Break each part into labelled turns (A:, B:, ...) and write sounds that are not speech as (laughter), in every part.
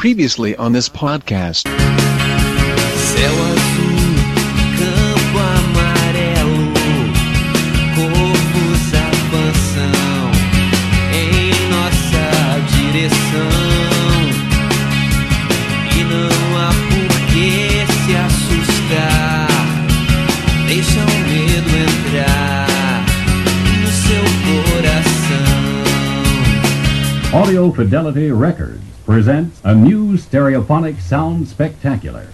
A: Previously on this podcast.
B: Céu azul, campo amarelo, corpos avançam em nossa direção. E não há por que se assustar. Deixa o medo entrar no seu coração.
C: Audio Fidelity Records presents a new stereophonic sound spectacular.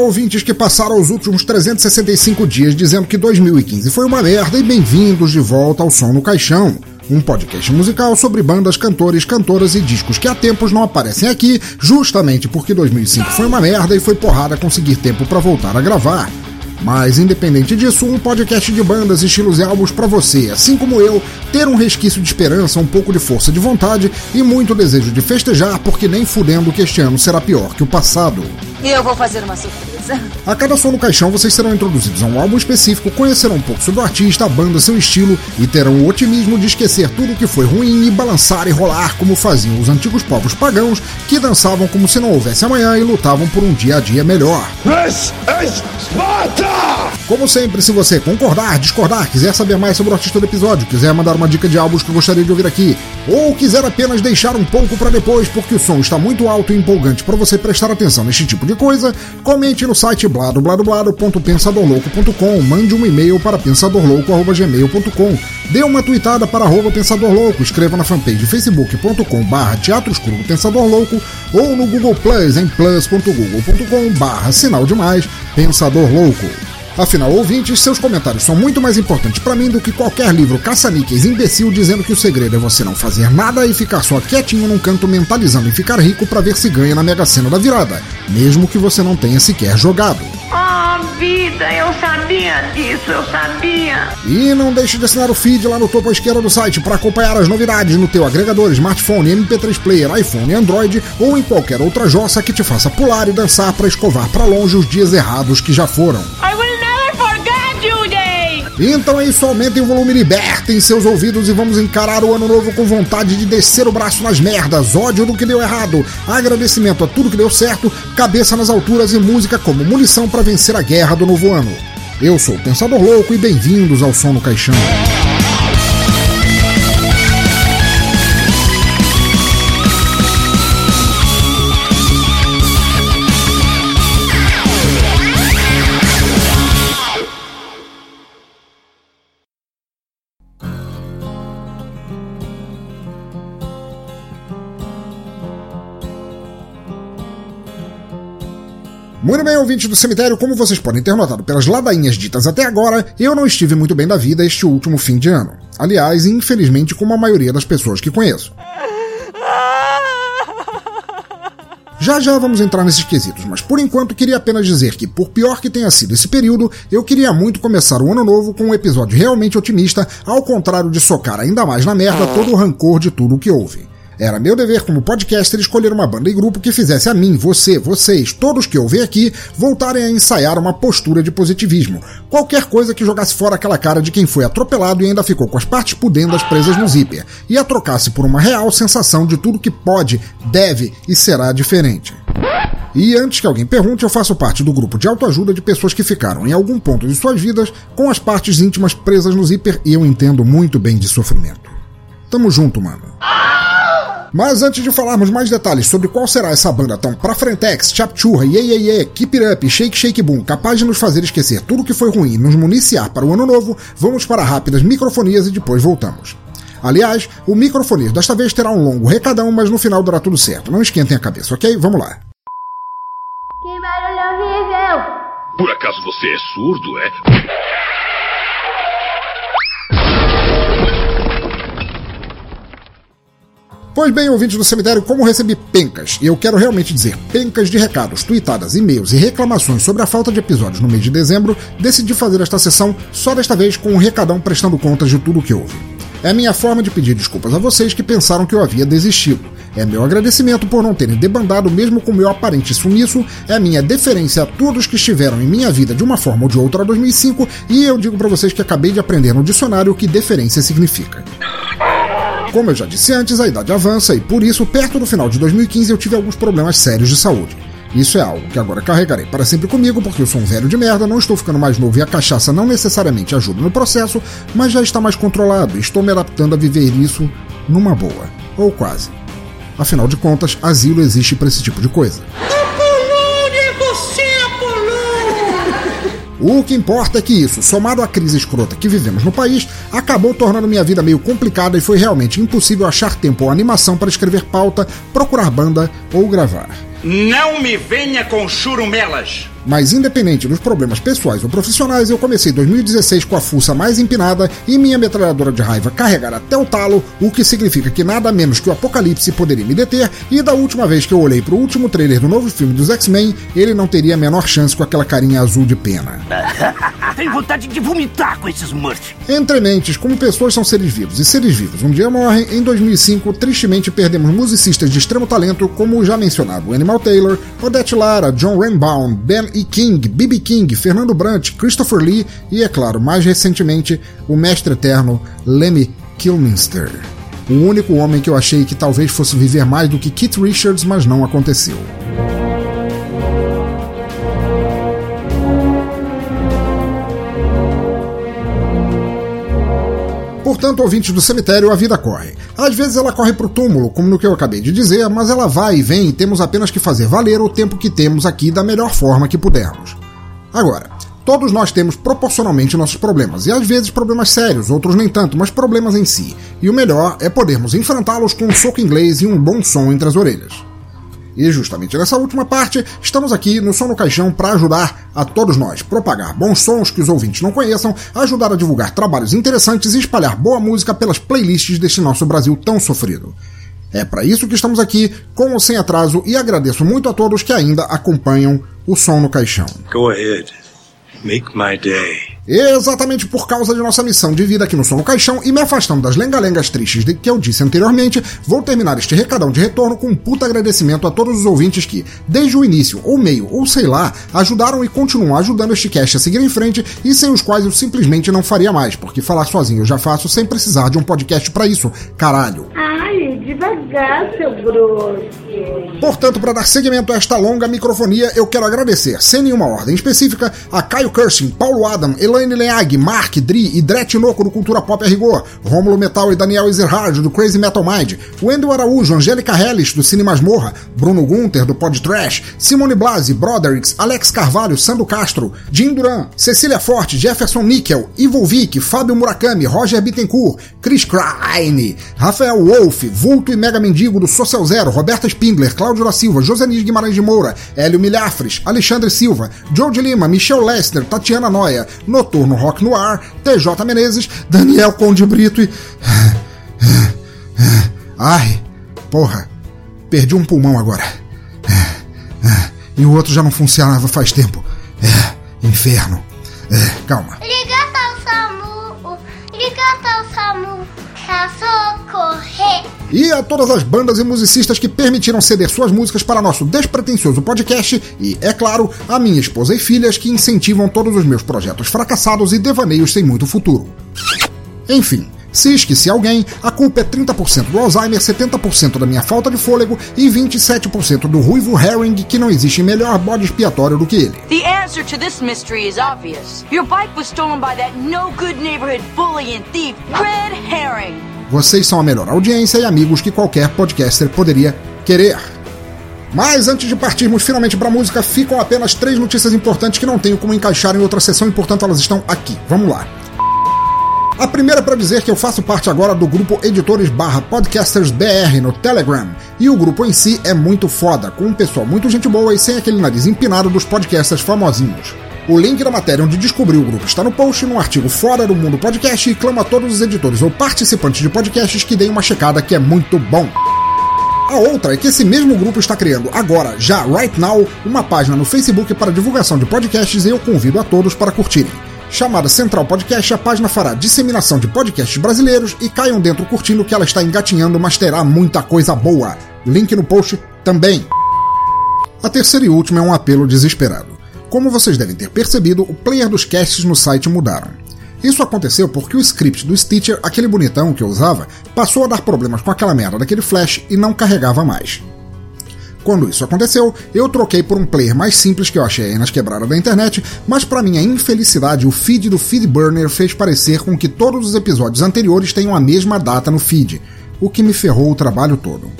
D: Ouvintes que passaram os últimos 365 dias dizendo que 2015 foi uma merda e bem-vindos de volta ao Som no Caixão, um podcast musical sobre bandas, cantores, cantoras e discos que há tempos não aparecem aqui, justamente porque 2005 foi uma merda e foi porrada conseguir tempo pra voltar a gravar. Mas independente disso, um podcast de bandas, estilos e álbuns pra você, assim como eu, ter um resquício de esperança, um pouco de força de vontade e muito desejo de festejar, porque nem fudendo que este ano será pior que o passado.
E: E eu vou fazer uma surpresa.
D: A cada som no caixão vocês serão introduzidos a um álbum específico, conhecerão um pouco sobre o artista, a banda, seu estilo e terão o otimismo de esquecer tudo que foi ruim e balançar e rolar como faziam os antigos povos pagãos que dançavam como se não houvesse amanhã e lutavam por um dia a dia melhor.
F: This is Sparta!
D: Como sempre, se você concordar, discordar, quiser saber mais sobre o artista do episódio, quiser mandar uma dica de álbuns que gostaria de ouvir aqui, ou quiser apenas deixar um pouco para depois porque o som está muito alto e empolgante para você prestar atenção neste tipo de coisa, comente no site bladobladoblado.pensadorlouco.com, mande um e-mail para pensadorlouco.gmail.com, dê uma tweetada para arroba Pensador Louco, escreva na fanpage facebook.com barra Teatro Escuro do Pensador Louco ou no Google Plus em plus.google.com barra sinal demais Pensador Louco. Afinal, ouvintes, seus comentários são muito mais importantes pra mim do que qualquer livro caça-níqueis imbecil dizendo que o segredo é você não fazer nada e ficar só quietinho num canto mentalizando em ficar rico pra ver se ganha na Mega Sena da virada, mesmo que você não tenha sequer jogado.
G: Oh, vida, eu sabia disso, eu sabia.
D: E não deixe de assinar o feed lá no topo à esquerda do site para acompanhar as novidades no teu agregador, smartphone, MP3 player, iPhone, Android ou em qualquer outra jossa que te faça pular e dançar para escovar para longe os dias errados que já foram. Então é isso, aumentem o volume, libertem seus ouvidos e vamos encarar o ano novo com vontade de descer o braço nas merdas, ódio do que deu errado, agradecimento a tudo que deu certo, cabeça nas alturas e música como munição para vencer a guerra do novo ano. Eu sou o Pensador Louco e bem-vindos ao Som no Caixão. Muito bem, ouvintes do cemitério, como vocês podem ter notado pelas ladainhas ditas até agora, eu não estive muito bem da vida este último fim de ano. Aliás, infelizmente, como a maioria das pessoas que conheço. Já já vamos entrar nesses quesitos, mas por enquanto queria apenas dizer que, por pior que tenha sido esse período, eu queria muito começar o ano novo com um episódio realmente otimista, ao contrário de socar ainda mais na merda todo o rancor de tudo o que houve. Era meu dever como podcaster escolher uma banda e grupo que fizesse a mim, você, vocês, todos que ouvem aqui, voltarem a ensaiar uma postura de positivismo. Qualquer coisa que jogasse fora aquela cara de quem foi atropelado e ainda ficou com as partes pudendas presas no zíper, e a trocasse por uma real sensação de tudo que pode, deve e será diferente. E antes que alguém pergunte, eu faço parte do grupo de autoajuda de pessoas que ficaram em algum ponto de suas vidas com as partes íntimas presas no zíper e eu entendo muito bem de sofrimento. Tamo junto, mano. Mas antes de falarmos mais detalhes sobre qual será essa banda tão pra frentex, chapchurra, ye ye ye, keep it up, shake shake boom, capaz de nos fazer esquecer tudo que foi ruim e nos municiar para o ano novo, vamos para rápidas microfonias e depois voltamos. Aliás, o microfonia desta vez terá um longo recadão, mas no final dará tudo certo. Não esquentem a cabeça, ok? Vamos lá.
H: Que barulho horrível!
F: Por acaso você é surdo, é?
D: Pois bem, ouvintes do cemitério, como recebi pencas, e eu quero realmente dizer pencas de recados, tweetadas, e-mails e reclamações sobre a falta de episódios no mês de dezembro, decidi fazer esta sessão só desta vez com um recadão prestando contas de tudo o que houve. É minha forma de pedir desculpas a vocês que pensaram que eu havia desistido. É meu agradecimento por não terem debandado mesmo com meu aparente sumiço, é minha deferência a todos que estiveram em minha vida de uma forma ou de outra a 2005 e eu digo para vocês que acabei de aprender no dicionário o que deferência significa. Como eu já disse antes, a idade avança e por isso, perto do final de 2015, eu tive alguns problemas sérios de saúde. Isso é algo que agora carregarei para sempre comigo, porque eu sou um velho de merda, não estou ficando mais novo e a cachaça não necessariamente ajuda no processo, mas já está mais controlado e estou me adaptando a viver isso numa boa. Ou quase. Afinal de contas, asilo existe para esse tipo de coisa. O que importa é que isso, somado à crise escrota que vivemos no país, acabou tornando minha vida meio complicada e foi realmente impossível achar tempo ou animação para escrever pauta, procurar banda ou gravar.
I: Não me venha com churumelas!
D: Mas independente dos problemas pessoais ou profissionais, eu comecei 2016 com a fuça mais empinada e minha metralhadora de raiva carregar até o talo, o que significa que nada menos que o apocalipse poderia me deter, e da última vez que eu olhei pro último trailer do novo filme dos X-Men, ele não teria a menor chance com aquela carinha azul de pena. (laughs)
J: Tenho vontade de vomitar com esses Murphy.
D: Entre mentes, como pessoas são seres vivos e seres vivos um dia morrem, em 2005 tristemente perdemos musicistas de extremo talento como o já mencionado Animal Taylor, Odette Lara, John Rainbow, Ben E. King, B.B. King, Fernando Brant, Christopher Lee e, é claro, mais recentemente, o mestre eterno Lemmy Kilminster. O único homem que eu achei que talvez fosse viver mais do que Keith Richards, mas não aconteceu. Portanto, ouvintes do cemitério, a vida corre. Às vezes ela corre pro túmulo, como no que eu acabei de dizer, mas ela vai e vem e temos apenas que fazer valer o tempo que temos aqui da melhor forma que pudermos. Agora, todos nós temos proporcionalmente nossos problemas, e às vezes problemas sérios, outros nem tanto, mas problemas em si. E o melhor é podermos enfrentá-los com um soco inglês e um bom som entre as orelhas. E justamente nessa última parte, estamos aqui no Som no Caixão para ajudar a todos nós, propagar bons sons que os ouvintes não conheçam, ajudar a divulgar trabalhos interessantes e espalhar boa música pelas playlists deste nosso Brasil tão sofrido. É para isso que estamos aqui, com ou sem atraso, e agradeço muito a todos que ainda acompanham o Som no Caixão.
I: Go ahead. Make my day.
D: Exatamente por causa de nossa missão de vida aqui no Som no Caixão e me afastando das lengalengas tristes de que eu disse anteriormente, vou terminar este recadão de retorno com um puta agradecimento a todos os ouvintes que, desde o início, ou meio, ou sei lá, ajudaram e continuam ajudando este cast a seguir em frente e sem os quais eu simplesmente não faria mais, porque falar sozinho eu já faço sem precisar de um podcast para isso, caralho.
G: Ai, devagar, seu grosso.
D: Portanto, para dar seguimento a esta longa microfonia, eu quero agradecer, sem nenhuma ordem específica, a Caio Cursing, Paulo Adam, Elaine Leag, Mark, Dri e Dre Tinoco do Cultura Pop a Rigor, Rômulo Metal e Daniel Ezerhard do Crazy Metal Mind, Wendel Araújo, Angélica Hellis do Cine Masmorra, Bruno Gunter do Pod Trash, Simone Blasi, Brodericks, Alex Carvalho, Sandro Castro, Jim Duran, Cecília Forte, Jefferson Níquel, Ivo Vick, Fábio Murakami, Roger Bittencourt, Chris Kraine, Rafael Wolf, Vulto e Mega Mendigo do Social Zero, Roberta Spindler, Cláudio da Silva, Josenis Guimarães de Moura, Hélio Milhafres, Alexandre Silva, Joe de Lima, Michel Lester, Tatiana Noia, Noturno Rock no Ar, TJ Menezes, Daniel Conde Brito e. Ai, porra, perdi um pulmão agora. E o outro já não funcionava faz tempo. É, inferno. É, calma.
H: Liga ao SAMU, liga ao SAMU,
D: E a todas as bandas e musicistas que permitiram ceder suas músicas para nosso despretensioso podcast e, é claro, a minha esposa e filhas que incentivam todos os meus projetos fracassados e devaneios sem muito futuro. Enfim, se esqueci alguém, a culpa é 30% do Alzheimer, 70% da minha falta de fôlego e 27% do ruivo Herring que não existe melhor bode expiatório do que ele.
E: The answer to this mystery is obvious. Your bike was stolen by that no good neighborhood bully and thief, Red Herring.
D: Vocês são a melhor audiência e amigos que qualquer podcaster poderia querer. Mas antes de partirmos finalmente para a música, ficam apenas três notícias importantes que não tenho como encaixar em outra sessão e portanto elas estão aqui. Vamos lá. A primeira para dizer que eu faço parte agora do grupo Editores barra Podcasters BR no Telegram. E o grupo em si é muito foda, com um pessoal muito gente boa e sem aquele nariz empinado dos podcasters famosinhos. O link da matéria onde descobri o grupo está no post, num artigo fora do mundo podcast e clama a todos os editores ou participantes de podcasts que deem uma checada que é muito bom. A outra é que esse mesmo grupo está criando agora, já right now, uma página no Facebook para divulgação de podcasts e eu convido a todos para curtirem. Chamada Central Podcast, a página fará disseminação de podcasts brasileiros e caiam dentro curtindo que ela está engatinhando, mas terá muita coisa boa. Link no post também. A terceira e última é um apelo desesperado. Como vocês devem ter percebido, o player dos casts no site mudaram. Isso aconteceu porque o script do Stitcher, aquele bonitão que eu usava, passou a dar problemas com aquela merda daquele flash e não carregava mais. Quando isso aconteceu, eu troquei por um player mais simples que eu achei nas quebradas da internet, mas para minha infelicidade, o feed do Feedburner fez parecer com que todos os episódios anteriores tenham a mesma data no feed, o que me ferrou o trabalho todo.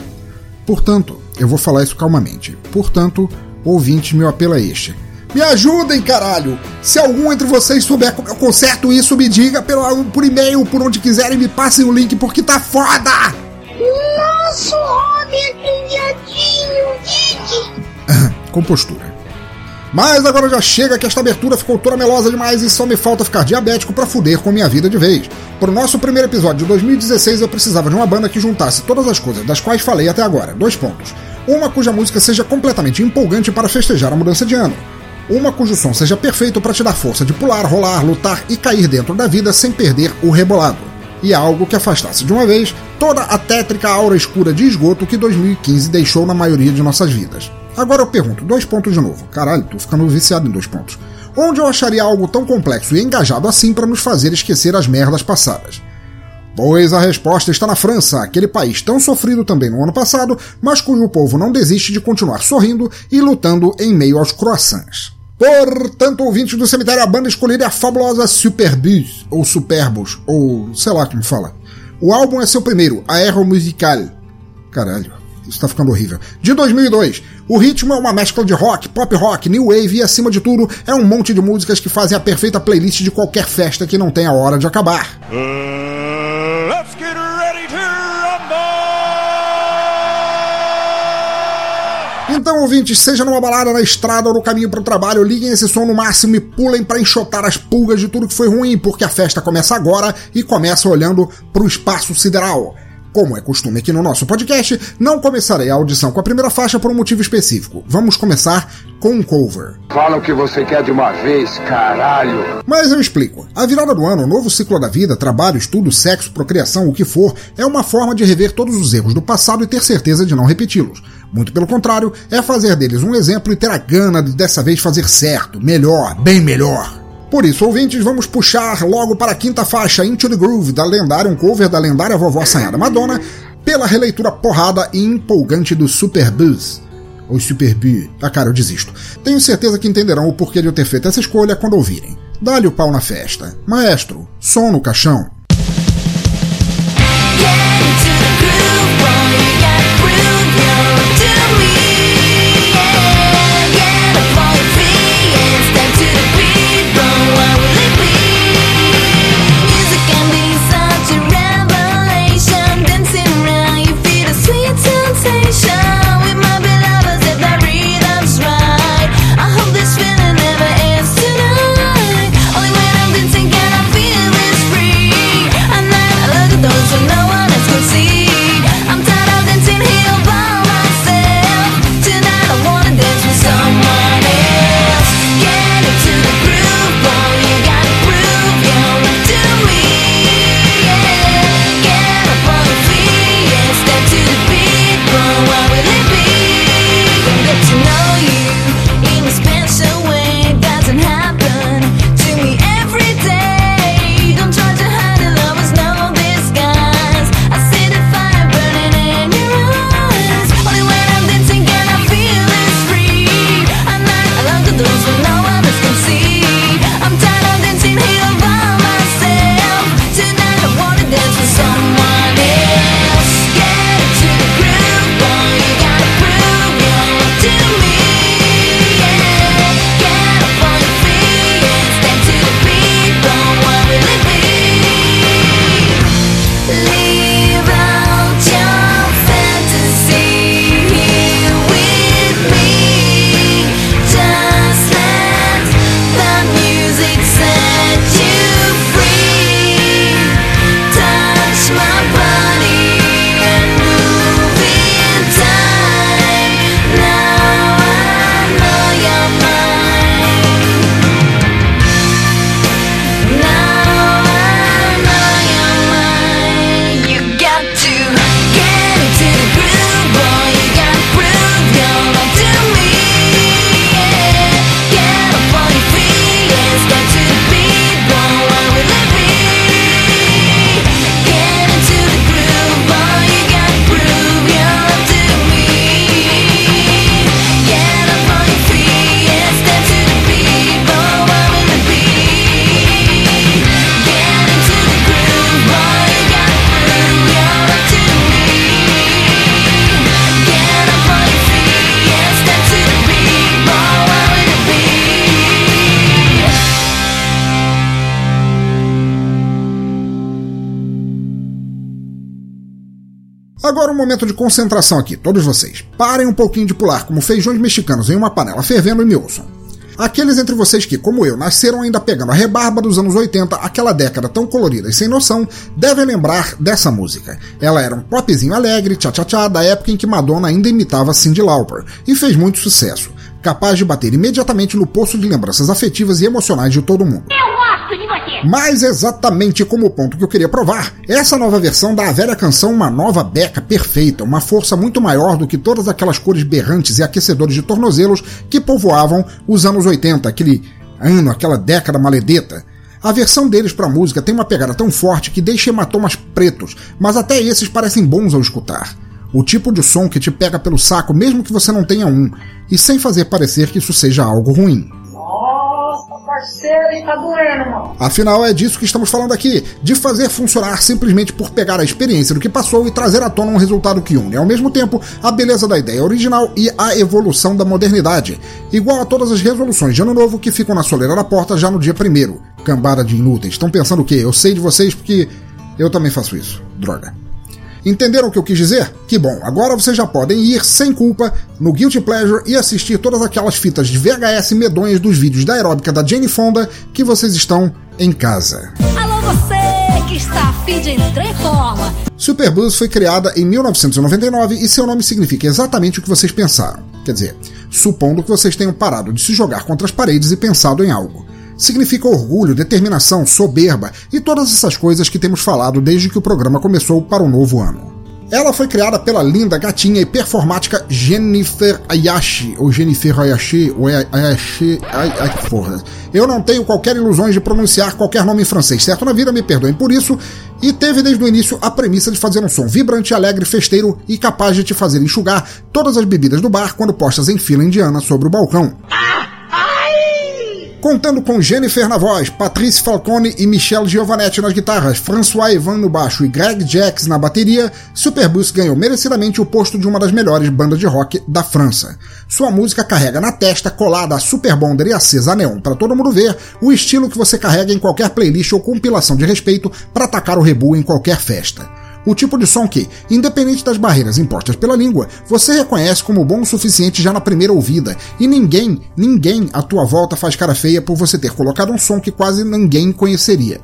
D: Portanto, eu vou falar isso calmamente. Portanto, ouvintes, meu apelo é este. Me ajudem, caralho! Se algum entre vocês souber como eu conserto isso, me diga pelo, por e-mail, por onde quiserem, me passem o link, porque tá foda!
H: Nosso homem viadinho, Didi!
D: Com postura. Mas agora já chega que esta abertura ficou toda melosa demais e só me falta ficar diabético pra fuder com minha vida de vez. Pro nosso primeiro episódio de 2016 eu precisava de uma banda que juntasse todas as coisas das quais falei até agora. Dois pontos. Uma cuja música seja completamente empolgante para festejar a mudança de ano. Uma cujo som seja perfeito para te dar força de pular, rolar, lutar e cair dentro da vida sem perder o rebolado. E algo que afastasse de uma vez toda a tétrica aura escura de esgoto que 2015 deixou na maioria de nossas vidas. Agora eu pergunto, dois pontos de novo. Caralho, tô ficando viciado em dois pontos. Onde eu acharia algo tão complexo e engajado assim para nos fazer esquecer as merdas passadas? Pois a resposta está na França, aquele país tão sofrido também no ano passado, mas cujo povo não desiste de continuar sorrindo e lutando em meio aos croissants. Portanto, ouvintes do cemitério, a banda escolhida é a fabulosa Superbus, ou Superbos, ou sei lá como fala. O álbum é seu primeiro, Aero Musical. Caralho, isso tá ficando horrível. De 2002. O ritmo é uma mescla de rock, pop rock, new wave e, acima de tudo, é um monte de músicas que fazem a perfeita playlist de qualquer festa que não tenha hora de acabar.
K: Uh,
D: Então, ouvintes, seja numa balada, na estrada ou no caminho para o trabalho, liguem esse som no máximo e pulem para enxotar as pulgas de tudo que foi ruim, porque a festa começa agora e começa olhando para o espaço sideral. Como é costume aqui no nosso podcast, não começarei a audição com a primeira faixa por um motivo específico. Vamos começar com um cover.
L: Fala o que você quer de uma vez, caralho.
D: Mas eu explico. A virada do ano, o novo ciclo da vida, trabalho, estudo, sexo, procriação, o que for, é uma forma de rever todos os erros do passado e ter certeza de não repeti-los. Muito pelo contrário, é fazer deles um exemplo e ter a gana de dessa vez fazer certo, melhor, bem melhor. Por isso, ouvintes, vamos puxar logo para a quinta faixa, Into the Groove, da lendária, um cover da lendária vovó assanhada Madonna, pela releitura porrada e empolgante do Super Buzz. Ou Super Buzz. Ah, cara, eu desisto. Tenho certeza que entenderão o porquê de eu ter feito essa escolha quando ouvirem. Dá-lhe o pau na festa. Maestro, som no caixão. Momento de concentração aqui, todos vocês. Parem um pouquinho de pular como feijões mexicanos em uma panela fervendo e me ouçam. Aqueles entre vocês que, como eu, nasceram ainda pegando a rebarba dos anos 80, aquela década tão colorida e sem noção, devem lembrar dessa música. Ela era um popzinho alegre, tchá-tchá-tchá, da época em que Madonna ainda imitava Cyndi Lauper, e fez muito sucesso, capaz de bater imediatamente no poço de lembranças afetivas e emocionais de todo mundo.
H: Eu gosto de você!
D: Mas exatamente como o ponto que eu queria provar, essa nova versão dá à velha canção uma nova beca perfeita, uma força muito maior do que todas aquelas cores berrantes e aquecedores de tornozelos que povoavam os anos 80, aquele ano, aquela década maledeta. A versão deles para a música tem uma pegada tão forte que deixa hematomas pretos, mas até esses parecem bons ao escutar. O tipo de som que te pega pelo saco mesmo que você não tenha um, e sem fazer parecer que isso seja algo ruim.
H: Parceiro, hein? Tá doendo, mano.
D: Afinal, é disso que estamos falando aqui, de fazer funcionar simplesmente por pegar a experiência do que passou e trazer à tona um resultado que une, ao mesmo tempo, a beleza da ideia original e a evolução da modernidade, igual a todas as resoluções de ano novo que ficam na soleira da porta já no dia primeiro. Cambada de inúteis. Estão pensando o quê? Eu sei de vocês porque eu também faço isso. Droga. Entenderam o que eu quis dizer? Que bom, agora vocês já podem ir sem culpa no Guilty Pleasure e assistir todas aquelas fitas de VHS medonhas dos vídeos da aeróbica da Jane Fonda que vocês estão em casa.
M: Alô você que está afim de entrar em forma.
D: Superbuzz foi criada em 1999 e seu nome significa exatamente o que vocês pensaram. Quer dizer, supondo que vocês tenham parado de se jogar contra as paredes e pensado em algo significa orgulho, determinação, soberba e todas essas coisas que temos falado desde que o programa começou para o novo ano. Ela foi criada pela linda, gatinha e performática Jennifer Ayashi, ou Jennifer Ayashi, ou Ayashi, ai, ai porra. Eu não tenho qualquer ilusões de pronunciar qualquer nome em francês, certo na vida, me perdoem por isso, e teve desde o início a premissa de fazer um som vibrante, alegre, festeiro e capaz de te fazer enxugar todas as bebidas do bar quando postas em fila indiana sobre o balcão. Contando com Jennifer na voz, Patrice Falcone e Michelle Giovanetti nas guitarras, François Evan no baixo e Greg Jacks na bateria, Superbus ganhou merecidamente o posto de uma das melhores bandas de rock da França. Sua música carrega na testa, colada a Super Bonder e acesa a neon para todo mundo ver, o estilo que você carrega em qualquer playlist ou compilação de respeito para atacar o rebu em qualquer festa o tipo de som que, independente das barreiras impostas pela língua, você reconhece como bom o suficiente já na primeira ouvida, e ninguém, ninguém à tua volta faz cara feia por você ter colocado um som que quase ninguém conheceria.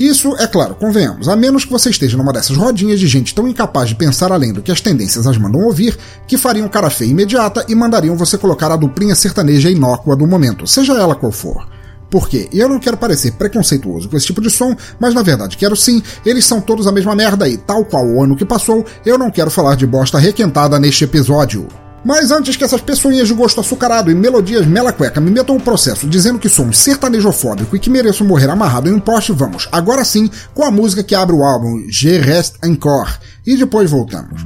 D: Isso, é claro, convenhamos, a menos que você esteja numa dessas rodinhas de gente tão incapaz de pensar além do que as tendências as mandam ouvir, que fariam cara feia imediata e mandariam você colocar a duplinha sertaneja inócua do momento, seja ela qual for. Por quê? Eu não quero parecer preconceituoso com esse tipo de som, mas na verdade quero sim, eles são todos a mesma merda e, tal qual o ano que passou, eu não quero falar de bosta requentada neste episódio. Mas antes que essas pessoinhas de gosto açucarado e melodias mela cueca me metam o processo dizendo que sou um sertanejofóbico e que mereço morrer amarrado em um poste, vamos, agora sim, com a música que abre o álbum Je Reste Encore. E depois voltamos.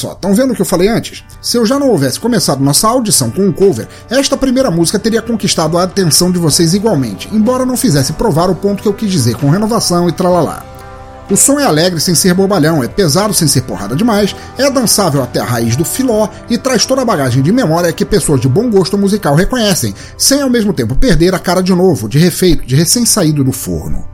D: Só, estão vendo o que eu falei antes? Se eu já não houvesse começado nossa audição com um cover, esta primeira música teria conquistado a atenção de vocês igualmente, embora não fizesse provar o ponto que eu quis dizer com renovação e tralalá. O som é alegre sem ser bobalhão, é pesado sem ser porrada demais, é dançável até a raiz do filó e traz toda a bagagem de memória que pessoas de bom gosto musical reconhecem, sem ao mesmo tempo perder a cara de novo, de refeito, de recém-saído do forno.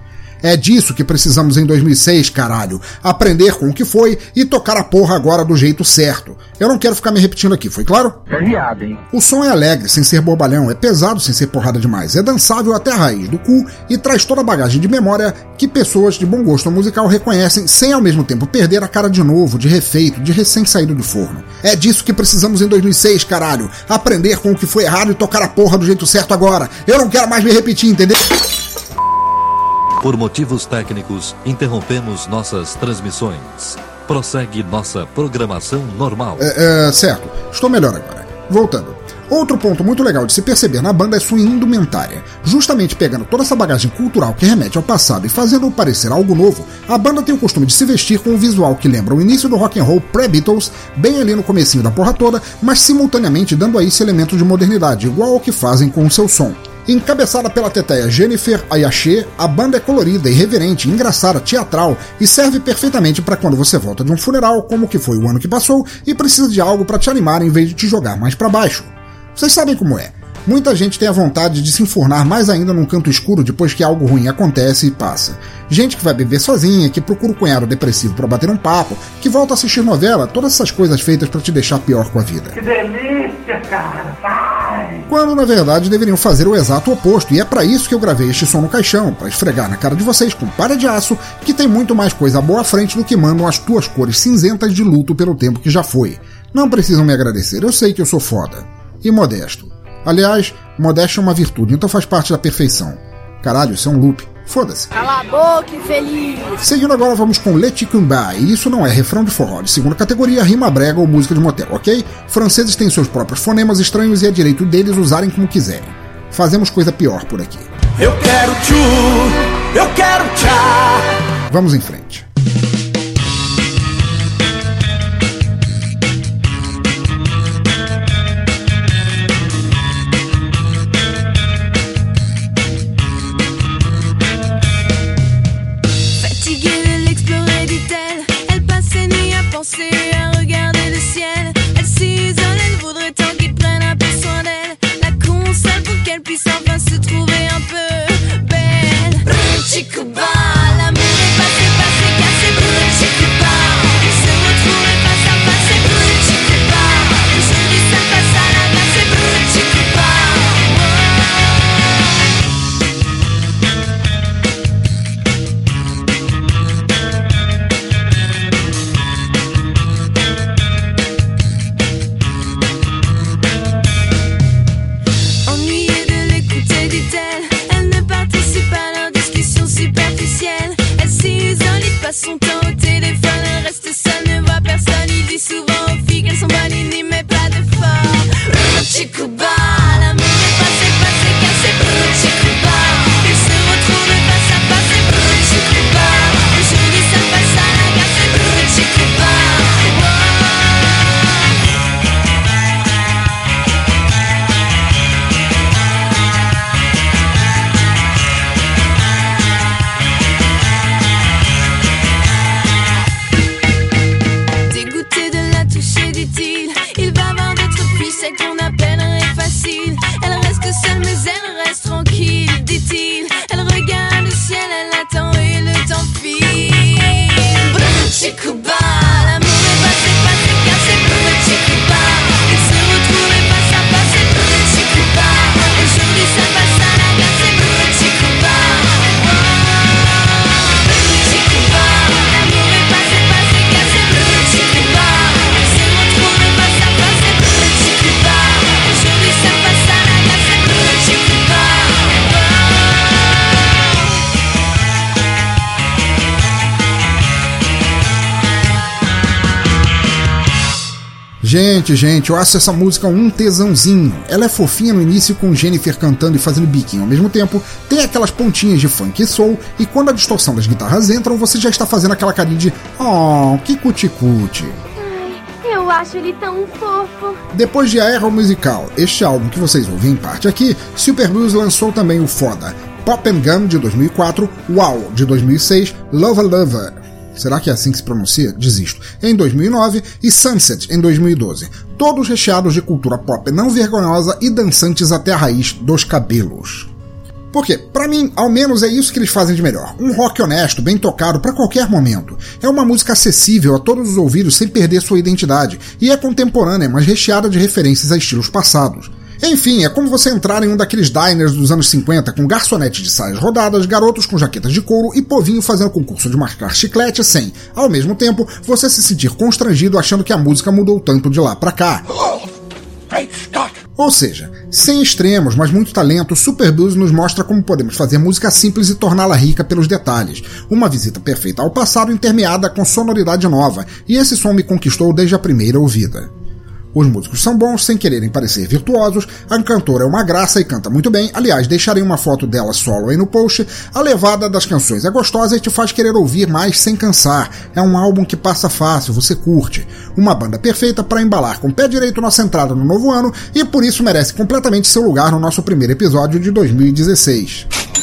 D: É disso que precisamos em 2006, caralho. Aprender com o que foi e tocar a porra agora do jeito certo. Eu não quero ficar me repetindo aqui, foi claro?
N: É viado, hein?
D: O som é alegre, sem ser bobalhão, é pesado sem ser porrada demais, é dançável até a raiz do cu e traz toda a bagagem de memória que pessoas de bom gosto musical reconhecem sem ao mesmo tempo perder a cara de novo, de refeito, de recém-saído do forno. É disso que precisamos em 2006, caralho. Aprender com o que foi errado e tocar a porra do jeito certo agora. Eu não quero mais me repetir, entendeu?
O: Por motivos técnicos, interrompemos nossas transmissões. Prossegue nossa programação normal.
D: É, é, certo, estou melhor agora. Voltando. Outro ponto muito legal de se perceber na banda é sua indumentária. Justamente pegando toda essa bagagem cultural que remete ao passado e fazendo-o parecer algo novo, a banda tem o costume de se vestir com um visual que lembra o início do rock and roll pré-Beatles, bem ali no comecinho da porra toda, mas simultaneamente dando a isso elementos de modernidade, igual ao que fazem com o seu som. Encabeçada pela teteia Jennifer Ayache, a banda é colorida, irreverente, engraçada, teatral e serve perfeitamente para quando você volta de um funeral, como que foi o ano que passou, e precisa de algo para te animar em vez de te jogar mais para baixo. Vocês sabem como é. Muita gente tem a vontade de se enfurnar mais ainda num canto escuro depois que algo ruim acontece e passa. Gente que vai beber sozinha, que procura o cunhado depressivo para bater um papo, que volta a assistir novela, todas essas coisas feitas para te deixar pior com a vida.
N: Que delícia, cara! Vai!
D: Quando na verdade deveriam fazer o exato oposto, e é para isso que eu gravei este som no caixão, para esfregar na cara de vocês com palha de aço que tem muito mais coisa boa à frente do que mandam as tuas cores cinzentas de luto pelo tempo que já foi. Não precisam me agradecer, eu sei que eu sou foda. E modesto. Aliás, modéstia é uma virtude, então faz parte da perfeição. Caralho, isso é um loop. Foda-se.
M: Cala a boca, infeliz!
D: Seguindo agora, vamos com Leticumba, e isso não é refrão de forró de segunda categoria, rima brega ou música de motel, ok? Franceses têm seus próprios fonemas estranhos e é direito deles usarem como quiserem. Fazemos coisa pior por aqui.
K: Eu quero tchu, eu quero tchá.
D: Vamos em frente.
P: qui semble se trouver un peu belle. Un petit coup bas.
D: Gente, gente, eu acho essa música um tesãozinho. Ela é fofinha no início com Jennifer cantando e fazendo biquinho ao mesmo tempo, tem aquelas pontinhas de funk e soul, e quando a distorção das guitarras entram, você já está fazendo aquela carinha de Oh, que cuticute.
Q: Eu acho ele tão fofo.
D: Depois de Aero Musical, este álbum que vocês ouvem em parte aqui, Superblues lançou também o foda Pop and Gum de 2004, Wow de 2006, Lover Lover. Será que é assim que se pronuncia? Desisto. Em 2009 e Sunset em 2012. Todos recheados de cultura pop não vergonhosa e dançantes até a raiz dos cabelos. Porque, para mim, ao menos é isso que eles fazem de melhor. Um rock honesto, bem tocado para qualquer momento. É uma música acessível a todos os ouvidos sem perder sua identidade, e é contemporânea, mas recheada de referências a estilos passados. Enfim, é como você entrar em um daqueles diners dos anos 50 com garçonete de saias rodadas, garotos com jaquetas de couro e povinho fazendo concurso de marcar chiclete sem, ao mesmo tempo, você se sentir constrangido achando que a música mudou tanto de lá pra cá. Ou seja, sem extremos, mas muito talento, Super Blues nos mostra como podemos fazer música simples e torná-la rica pelos detalhes. Uma visita perfeita ao passado intermeada com sonoridade nova, e esse som me conquistou desde a primeira ouvida. Os músicos são bons sem quererem parecer virtuosos, a cantora é uma graça e canta muito bem, aliás, deixarei uma foto dela solo aí no post. A levada das canções é gostosa e te faz querer ouvir mais sem cansar. É um álbum que passa fácil, você curte. Uma banda perfeita para embalar com o pé direito nossa entrada no novo ano e por isso merece completamente seu lugar no nosso primeiro episódio de 2016.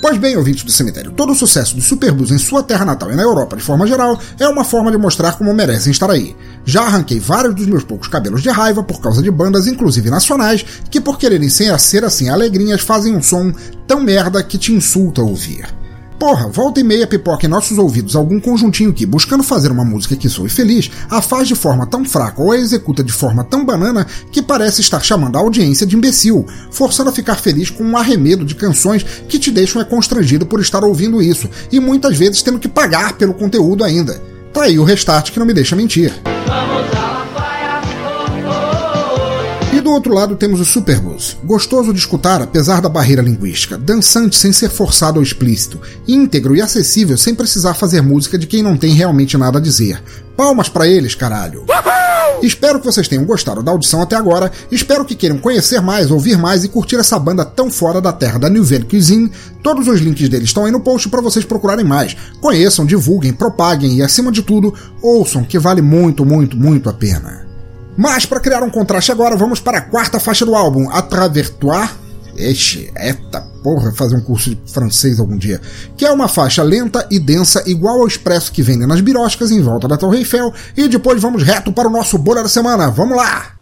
D: Pois bem, ouvintes do cemitério, todo o sucesso do Superbus em sua terra natal e na Europa de forma geral é uma forma de mostrar como merecem estar aí. Já arranquei vários dos meus poucos cabelos de raiva por causa de bandas, inclusive nacionais, que por quererem ser, ser assim alegrinhas fazem um som tão merda que te insulta ouvir. Porra, volta e meia pipoca em nossos ouvidos algum conjuntinho que, buscando fazer uma música que soe feliz, a faz de forma tão fraca ou a executa de forma tão banana que parece estar chamando a audiência de imbecil, forçando a ficar feliz com um arremedo de canções que te deixam é constrangido por estar ouvindo isso, e muitas vezes tendo que pagar pelo conteúdo ainda. Tá aí o restart que não me deixa mentir. Do outro lado temos o Superblues, gostoso de escutar apesar da barreira linguística, dançante sem ser forçado ou explícito, íntegro e acessível sem precisar fazer música de quem não tem realmente nada a dizer. Palmas para eles, caralho! Espero que vocês tenham gostado da audição até agora, espero que queiram conhecer mais, ouvir mais e curtir essa banda tão fora da terra da Nouvelle Cuisine. Todos os links deles estão aí no post para vocês procurarem mais. Conheçam, divulguem, propaguem e, acima de tudo, ouçam, que vale muito, muito, muito a pena. Mas para criar um contraste agora, vamos para a quarta faixa do álbum, A Travertoire. Exe, eita porra, fazer um curso de francês algum dia. Que é uma faixa lenta e densa, igual ao expresso que vendem nas biroscas em volta da Torre Eiffel. E depois vamos reto para o nosso bolha da semana. Vamos lá!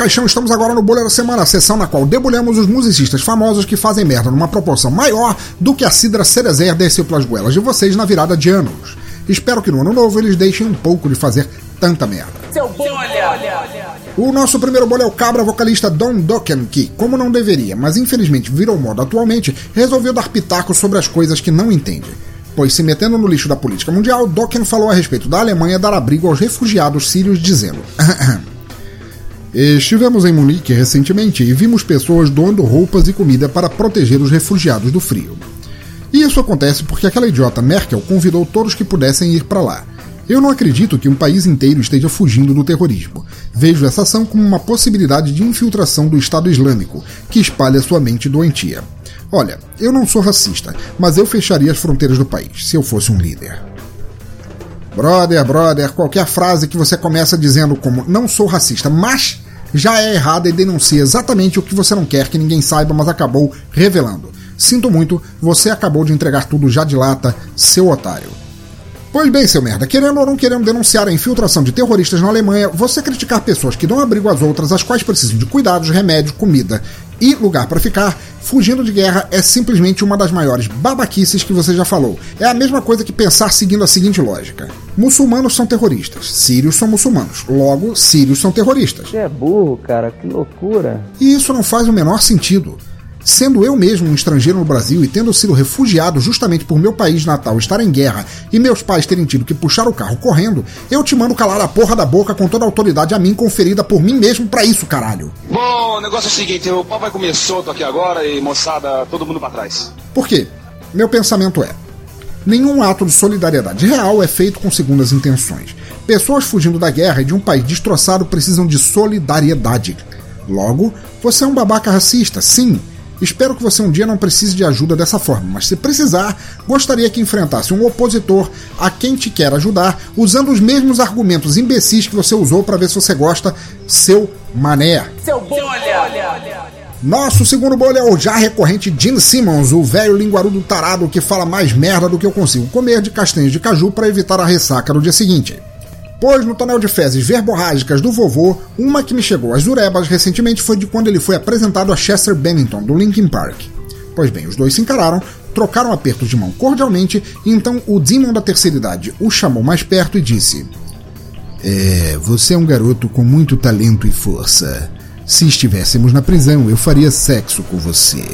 D: Caixão, estamos agora no Bolha da Semana, a sessão na qual debulhamos os musicistas famosos que fazem merda numa proporção maior do que a Cidra Cerezer desceu pelas goelas de vocês na virada de anos. Espero que no ano novo eles deixem um pouco de fazer tanta merda.
R: Seu bolha!
D: O nosso primeiro bolha é o cabra vocalista Don Dokken, que, como não deveria, mas infelizmente virou moda atualmente, resolveu dar pitaco sobre as coisas que não entende. Pois, se metendo no lixo da política mundial, Dokken falou a respeito da Alemanha dar abrigo aos refugiados sírios, dizendo: Estivemos em Munique recentemente e vimos pessoas doando roupas e comida para proteger os refugiados do frio. E isso acontece porque aquela idiota Merkel convidou todos que pudessem ir para lá. Eu não acredito que um país inteiro esteja fugindo do terrorismo. Vejo essa ação como uma possibilidade de infiltração do Estado Islâmico, que espalha sua mente doentia. Olha, eu não sou racista, mas eu fecharia as fronteiras do país se eu fosse um líder. Brother, brother, qualquer frase que você começa dizendo como não sou racista, mas já é errada e denuncia exatamente o que você não quer que ninguém saiba, mas acabou revelando. Sinto muito, você acabou de entregar tudo já de lata, seu otário. Pois bem, seu merda, querendo ou não querendo denunciar a infiltração de terroristas na Alemanha, você criticar pessoas que dão abrigo às outras, as quais precisam de cuidados, remédio, comida e lugar para ficar, fugindo de guerra é simplesmente uma das maiores babaquices que você já falou. É a mesma coisa que pensar seguindo a seguinte lógica: muçulmanos são terroristas, sírios são muçulmanos, logo, sírios são terroristas.
S: Você é burro, cara, que loucura.
D: E isso não faz o menor sentido. Sendo eu mesmo um estrangeiro no Brasil e tendo sido refugiado justamente por meu país natal estar em guerra e meus pais terem tido que puxar o carro correndo, eu te mando calar a porra da boca com toda a autoridade a mim conferida por mim mesmo para isso, caralho.
T: Bom, o negócio é o seguinte, o pau vai comer solto aqui agora e moçada, todo mundo para trás.
D: Por quê? Meu pensamento é: nenhum ato de solidariedade real é feito com segundas intenções. Pessoas fugindo da guerra e de um país destroçado precisam de solidariedade. Logo, você é um babaca racista, sim. Espero que você um dia não precise de ajuda dessa forma, mas se precisar, gostaria que enfrentasse um opositor a quem te quer ajudar, usando os mesmos argumentos imbecis que você usou para ver se você gosta, seu mané.
R: Seu bolha!
D: Nosso segundo bolha é o já recorrente Gene Simmons, o velho linguarudo tarado que fala mais merda do que eu consigo comer de castanhas de caju para evitar a ressaca no dia seguinte. Pois no tonel de fezes verborrágicas do vovô, uma que me chegou às urebas recentemente foi de quando ele foi apresentado a Chester Bennington, do Linkin Park. Pois bem, os dois se encararam, trocaram apertos de mão cordialmente, e então o Demon da terceira idade o chamou mais perto e disse: É, você é um garoto com muito talento e força. Se estivéssemos na prisão, eu faria sexo com você.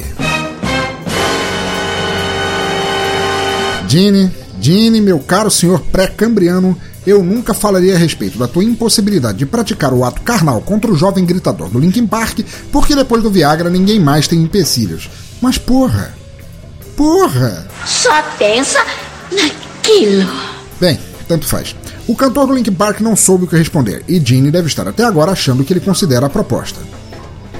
D: Gene, Gene, meu caro senhor pré-cambriano, eu nunca falaria a respeito da tua impossibilidade de praticar o ato carnal contra o jovem gritador do Linkin Park, porque depois do Viagra ninguém mais tem empecilhos. Mas porra! Porra!
U: Só pensa naquilo.
D: Bem, tanto faz. O cantor do Linkin Park não soube o que responder, e Gene deve estar até agora achando que ele considera a proposta.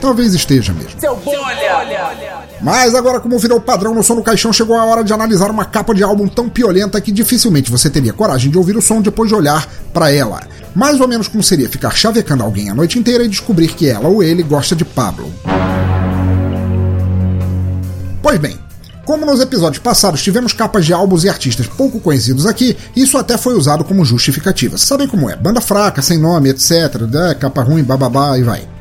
D: Talvez esteja mesmo.
R: Seu bom, olha, olha.
D: Mas agora, como virou padrão no som do caixão, chegou a hora de analisar uma capa de álbum tão piolenta que dificilmente você teria coragem de ouvir o som depois de olhar para ela. Mais ou menos como seria ficar chavecando alguém a noite inteira e descobrir que ela ou ele gosta de Pablo. Pois bem, como nos episódios passados tivemos capas de álbuns e artistas pouco conhecidos aqui, isso até foi usado como justificativa. Sabem como é? Banda fraca, sem nome, etc. Né? Capa ruim, bababá e vai.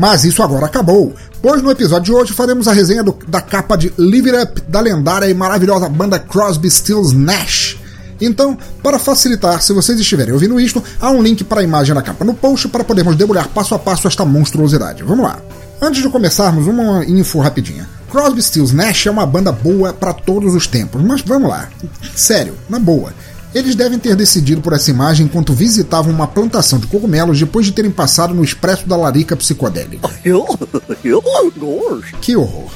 D: Mas isso agora acabou, pois no episódio de hoje faremos a resenha do, da capa de Live It Up da lendária e maravilhosa banda Crosby, Stills, Nash. Então, para facilitar, se vocês estiverem ouvindo isto, há um link para a imagem da capa no post para podermos debulhar passo a passo esta monstruosidade. Vamos lá. Antes de começarmos, uma info rapidinha. Crosby, Stills, Nash é uma banda boa para todos os tempos, mas vamos lá. Sério, na boa. Eles devem ter decidido por essa imagem enquanto visitavam uma plantação de cogumelos depois de terem passado no expresso da larica psicodélica. (laughs) que horror.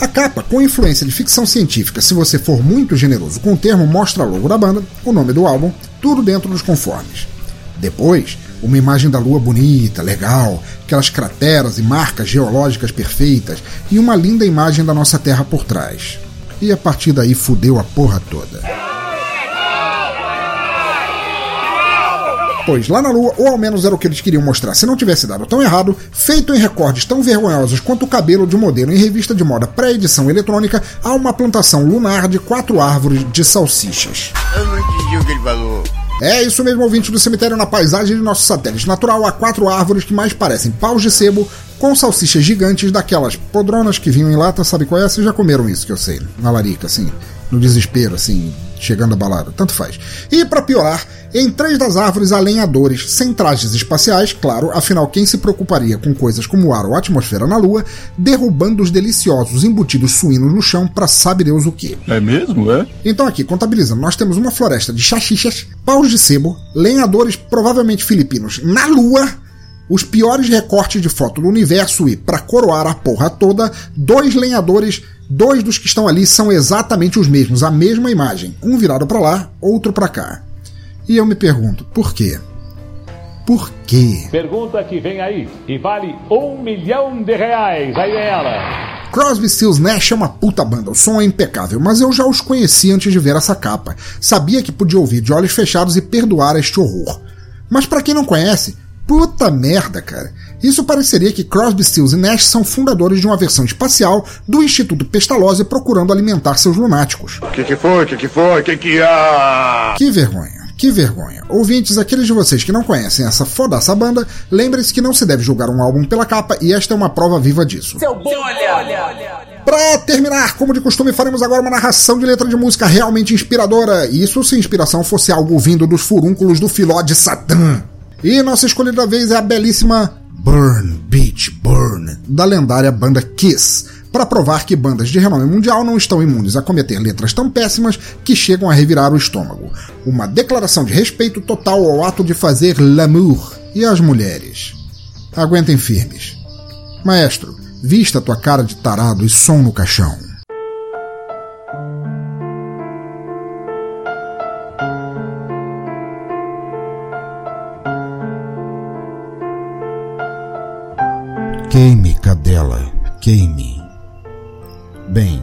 D: A capa, com influência de ficção científica, se você for muito generoso com o termo, mostra a logo da banda, o nome do álbum, tudo dentro dos conformes. Depois, uma imagem da lua bonita, legal, aquelas crateras e marcas geológicas perfeitas e uma linda imagem da nossa Terra por trás. E a partir daí fudeu a porra toda. Pois lá na Lua, ou ao menos era o que eles queriam mostrar se não tivesse dado tão errado, feito em recordes tão vergonhosos quanto o cabelo de modelo em revista de moda pré-edição eletrônica, há uma plantação lunar de quatro árvores de salsichas.
V: Eu não entendi o que ele falou.
D: É isso mesmo, ouvinte do cemitério na paisagem de nosso satélite natural, há quatro árvores que mais parecem paus de sebo com salsichas gigantes daquelas podronas que vinham em lata, sabe qual é? Vocês já comeram isso que eu sei, na larica, assim, no desespero, assim, chegando a balada, tanto faz. E para piorar, em três das árvores há lenhadores, sem trajes espaciais, claro, afinal quem se preocuparia com coisas como ar ou atmosfera na Lua, derrubando os deliciosos embutidos suínos no chão para sabe Deus o que.
V: É mesmo, é?
D: Então aqui, contabilizando, nós temos uma floresta de chachichas, paus de sebo, lenhadores provavelmente filipinos na Lua, os piores recortes de foto do universo e, para coroar a porra toda, dois lenhadores Dois dos que estão ali são exatamente os mesmos, a mesma imagem, um virado para lá, outro para cá. E eu me pergunto, por quê? Por quê?
C: Pergunta que vem aí e vale um milhão de reais. Aí é ela.
D: Crosby, Stills, Nash é uma puta banda, o som é impecável, mas eu já os conheci antes de ver essa capa. Sabia que podia ouvir de olhos fechados e perdoar este horror. Mas para quem não conhece, puta merda, cara. Isso pareceria que Crosby, Stills e Nash são fundadores de uma versão espacial do Instituto Pestalozzi procurando alimentar seus lunáticos.
V: O que, que foi? O que, que foi? O que, que há?
D: Que vergonha. Que vergonha. Ouvintes, aqueles de vocês que não conhecem essa fodaça banda, lembrem-se que não se deve julgar um álbum pela capa e esta é uma prova viva disso.
R: Seu bom, olha, olha, olha.
D: Pra terminar, como de costume, faremos agora uma narração de letra de música realmente inspiradora. Isso se a inspiração fosse algo vindo dos furúnculos do filó de Satã. E nossa escolha da vez é a belíssima Burn, Beach, Burn, da lendária banda Kiss, para provar que bandas de renome mundial não estão imunes a cometer letras tão péssimas que chegam a revirar o estômago. Uma declaração de respeito total ao ato de fazer l'amour e às mulheres. Aguentem firmes. Maestro, vista tua cara de tarado e som no caixão. Queime, cadela, queime. Bem,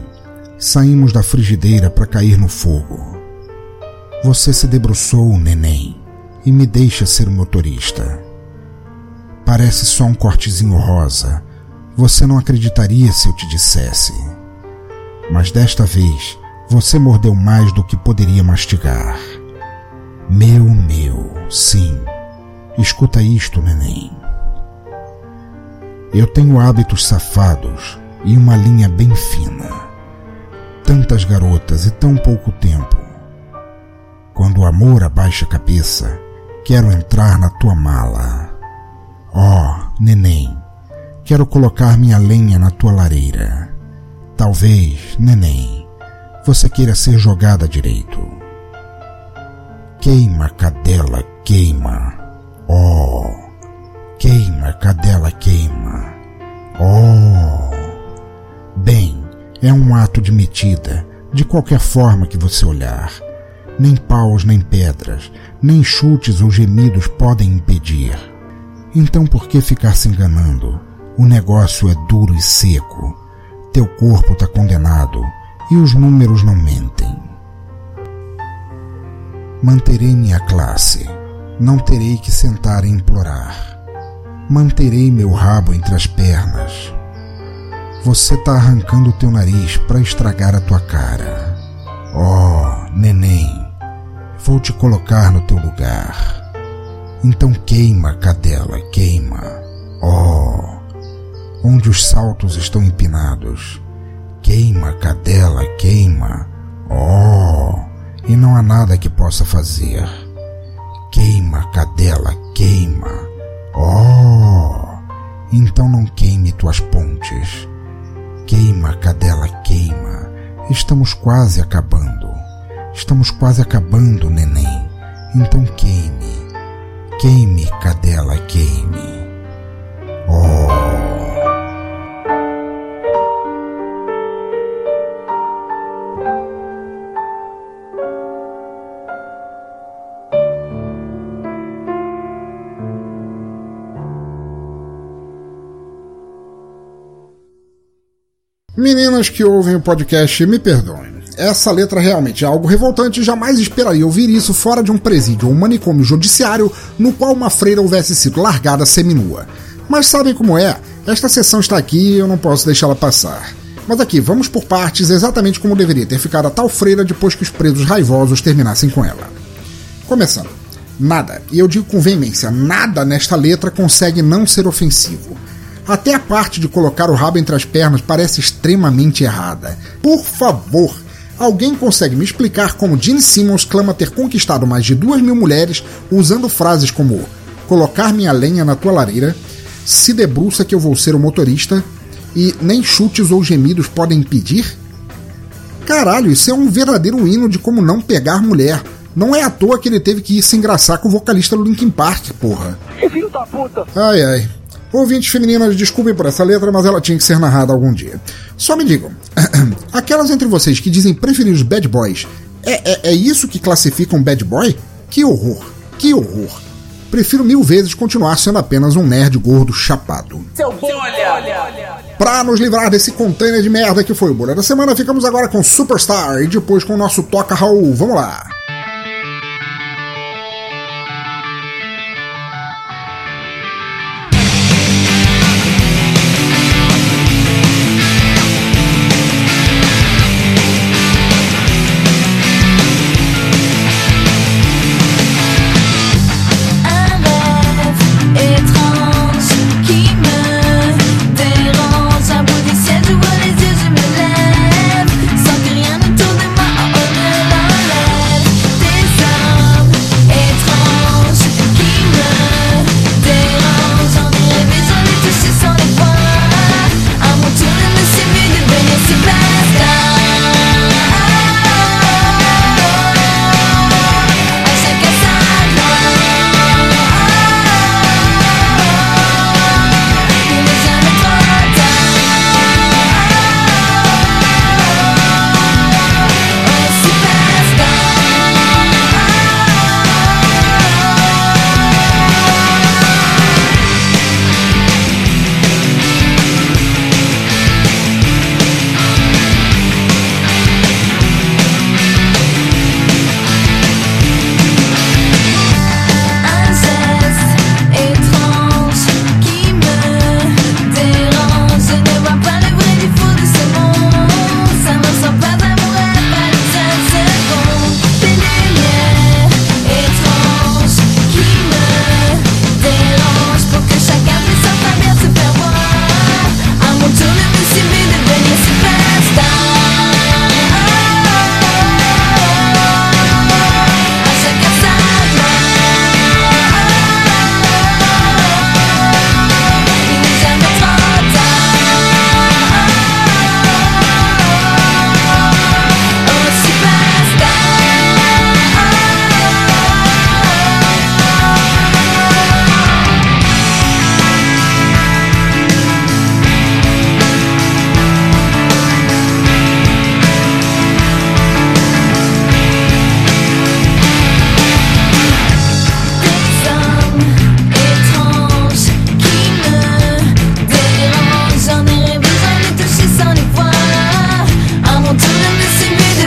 D: saímos da frigideira para cair no fogo. Você se debruçou, neném, e me deixa ser motorista. Parece só um cortezinho rosa. Você não acreditaria se eu te dissesse. Mas desta vez, você mordeu mais do que poderia mastigar. Meu, meu, sim. Escuta isto, neném. Eu tenho hábitos safados e uma linha bem fina. Tantas garotas e tão pouco tempo. Quando o amor abaixa a cabeça, quero entrar na tua mala. Oh, neném, quero colocar minha lenha na tua lareira. Talvez, neném, você queira ser jogada direito. Queima, cadela, queima. Oh, queima, cadela, queima. Oh. Bem, é um ato de metida, de qualquer forma que você olhar. Nem paus, nem pedras, nem chutes ou gemidos podem impedir. Então por que ficar se enganando? O negócio é duro e seco. Teu corpo está condenado e os números não mentem. Manterei minha classe. Não terei que sentar e implorar. Manterei meu rabo entre as pernas. Você tá arrancando teu nariz para estragar a tua cara. Oh, neném, vou te colocar no teu lugar. Então queima, cadela, queima. Oh, onde os saltos estão empinados. Queima, cadela, queima. Oh, e não há nada que possa fazer. Queima, cadela, queima. Oh, então não queime tuas pontes. Queima, cadela, queima. Estamos quase acabando. Estamos quase acabando, neném. Então queime. Queime, cadela, queime. Oh. Meninas que ouvem o podcast, me perdoem. Essa letra realmente é algo revoltante jamais esperaria ouvir isso fora de um presídio ou um manicômio judiciário no qual uma freira houvesse sido largada seminua. Mas sabem como é? Esta sessão está aqui e eu não posso deixá-la passar. Mas aqui, vamos por partes exatamente como deveria ter ficado a tal freira depois que os presos raivosos terminassem com ela. Começando. Nada, e eu digo com veemência, nada nesta letra consegue não ser ofensivo. Até a parte de colocar o rabo entre as pernas parece extremamente errada. Por favor, alguém consegue me explicar como Gene Simmons clama ter conquistado mais de duas mil mulheres usando frases como colocar minha lenha na tua lareira, se debruça que eu vou ser o motorista e nem chutes ou gemidos podem impedir? Caralho, isso é um verdadeiro hino de como não pegar mulher. Não é à toa que ele teve que ir se engraçar com o vocalista do Linkin Park, porra.
N: Filho da puta!
D: Ai ai. Ouvintes femininas, desculpem por essa letra, mas ela tinha que ser narrada algum dia. Só me digam, (clears throat) aquelas entre vocês que dizem preferir os bad boys, é, é, é isso que classifica um bad boy? Que horror, que horror. Prefiro mil vezes continuar sendo apenas um nerd gordo chapado.
R: Seu bolha!
D: Pra nos livrar desse container de merda que foi o Bolha da Semana, ficamos agora com Superstar e depois com o nosso Toca Raul. Vamos lá!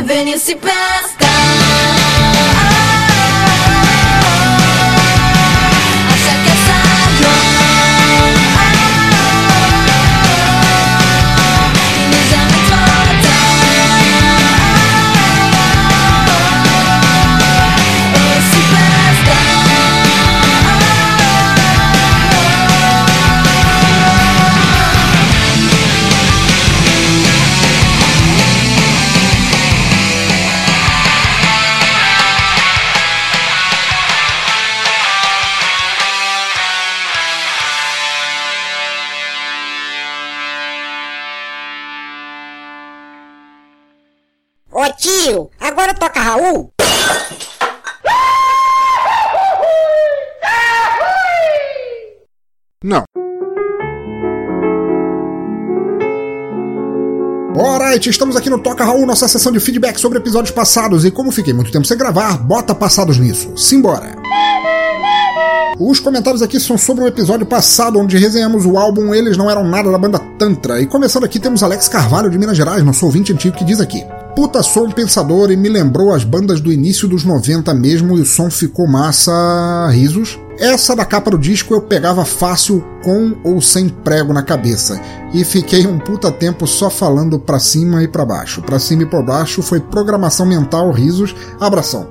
P: Venha
W: se presta. Agora toca Raul?
D: Não. Alright, estamos aqui no Toca Raul, nossa sessão de feedback sobre episódios passados. E como fiquei muito tempo sem gravar, bota passados nisso. Simbora! Os comentários aqui são sobre um episódio passado onde resenhamos o álbum Eles Não Eram Nada da banda Tantra. E começando aqui temos Alex Carvalho de Minas Gerais, nosso ouvinte antigo, que diz aqui: Puta som pensador e me lembrou as bandas do início dos 90 mesmo e o som ficou massa. Risos. Essa da capa do disco eu pegava fácil com ou sem prego na cabeça e fiquei um puta tempo só falando pra cima e pra baixo. Pra cima e pra baixo foi programação mental, risos, abração.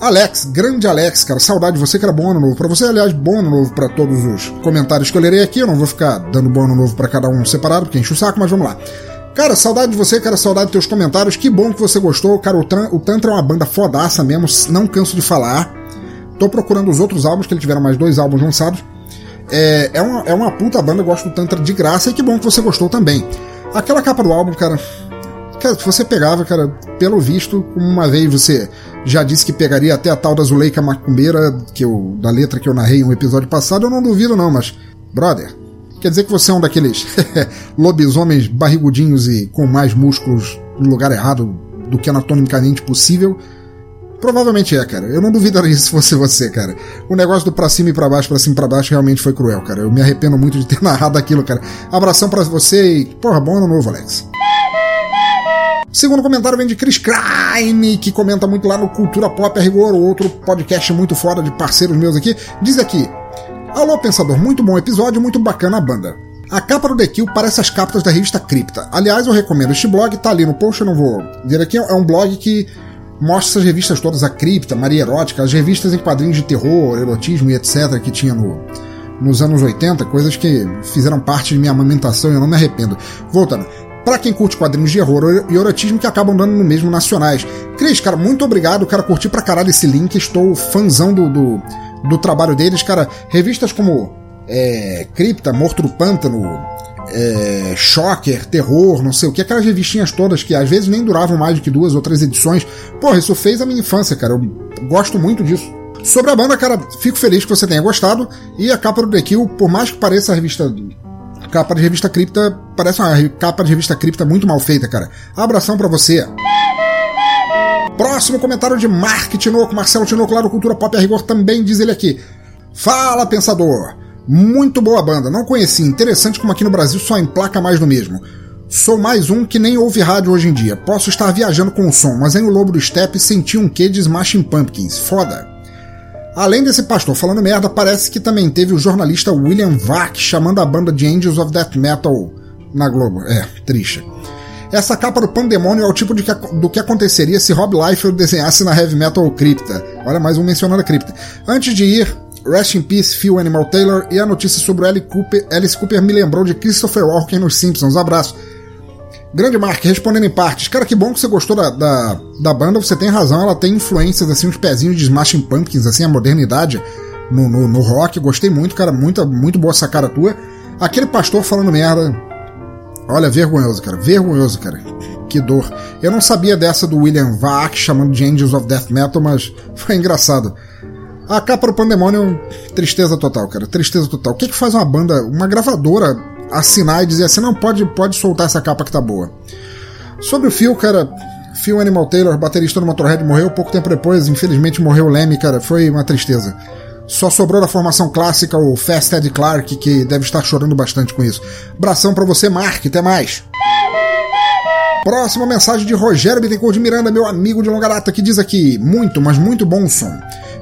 D: Alex, grande Alex, cara, saudade de você que era bom ano novo. Pra você, aliás, bom ano novo pra todos os comentários que eu lerei aqui. Eu não vou ficar dando bom ano novo pra cada um separado, porque enche o saco, mas vamos lá. Cara, saudade de você, cara, saudade dos teus comentários. Que bom que você gostou. Cara, o, Tran o Tantra é uma banda fodaça mesmo, não canso de falar. Tô procurando os outros álbuns, que eles tiveram mais dois álbuns lançados. É, é, uma, é uma puta banda, eu gosto do Tantra de graça e que bom que você gostou também. Aquela capa do álbum, cara. Cara, você pegava, cara, pelo visto, uma vez você já disse que pegaria até a tal da Zuleika Macumbeira, que eu, da letra que eu narrei em um episódio passado, eu não duvido não, mas, brother, quer dizer que você é um daqueles (laughs) lobisomens barrigudinhos e com mais músculos no lugar errado do que anatomicamente possível? Provavelmente é, cara. Eu não duvidaria se fosse você, cara. O negócio do pra cima e pra baixo, pra cima e pra baixo realmente foi cruel, cara. Eu me arrependo muito de ter (laughs) narrado aquilo, cara. Abração para você e, porra, bom ano novo, Alex. Segundo comentário vem de Chris Crime, que comenta muito lá no Cultura Pop a Rigor, outro podcast muito fora de parceiros meus aqui. Diz aqui: Alô, pensador, muito bom episódio, muito bacana a banda. A capa do The Kill parece as capas da revista Cripta. Aliás, eu recomendo este blog, tá ali no post, eu não vou dizer aqui. É um blog que mostra essas revistas todas, a Cripta, Maria Erótica, as revistas em quadrinhos de terror, erotismo e etc. que tinha no, nos anos 80, coisas que fizeram parte de minha amamentação e eu não me arrependo. Voltando. Pra quem curte quadrinhos de horror e erotismo que acabam dando no mesmo nacionais. Cris, cara, muito obrigado, cara, curti pra caralho esse link, estou fãzão do, do, do trabalho deles, cara. Revistas como é, Cripta, Morto do Pântano, é, Shocker, Terror, não sei o que, aquelas revistinhas todas que às vezes nem duravam mais do que duas ou três edições. Porra, isso fez a minha infância, cara. Eu gosto muito disso. Sobre a banda, cara, fico feliz que você tenha gostado. E a capa do The Kill, por mais que pareça a revista. A capa de revista cripta parece uma capa de revista cripta muito mal feita, cara. Abração para você. Próximo comentário de Mark Tinoco, Marcelo Tinoco lá do Cultura Pop a Rigor também diz ele aqui. Fala, pensador! Muito boa banda, não conheci. Interessante como aqui no Brasil só emplaca mais do mesmo. Sou mais um que nem ouve rádio hoje em dia. Posso estar viajando com o som, mas em O Lobo do Steppe senti um quê de Smashing Pumpkins. Foda. Além desse pastor falando merda, parece que também teve o jornalista William Vac chamando a banda de Angels of Death Metal na Globo. É, triste. Essa capa do Pandemônio é o tipo de que, do que aconteceria se Rob Liefeld desenhasse na Heavy Metal Cripta. Olha, mais um mencionando a Cripta. Antes de ir, Rest in Peace, Phil Animal Taylor e a notícia sobre o Alice Cooper, Alice Cooper me lembrou de Christopher Walken nos Simpsons. Abraço. Grande Mark, respondendo em partes. Cara, que bom que você gostou da, da, da, banda, você tem razão, ela tem influências, assim, uns pezinhos de Smashing Pumpkins, assim, a modernidade no, no, no rock. Gostei muito, cara, muito, muito boa essa cara tua. Aquele pastor falando merda. Olha, vergonhoso, cara, vergonhoso, cara. Que dor. Eu não sabia dessa do William Vac chamando de Angels of Death Metal, mas (laughs) foi engraçado. A capa do Pandemonium, tristeza total, cara. Tristeza total. O que, que faz uma banda, uma gravadora, assinar e dizer assim: não, pode, pode soltar essa capa que tá boa? Sobre o Phil, cara. Phil Animal Taylor, baterista do Motorhead, morreu pouco tempo depois. Infelizmente morreu o Leme, cara. Foi uma tristeza. Só sobrou da formação clássica o Fast Ed Clark, que deve estar chorando bastante com isso. Abração para você, Mark. Até mais. Próxima mensagem de Rogério Bittencourt de Miranda, meu amigo de longa data, que diz aqui: muito, mas muito bom som.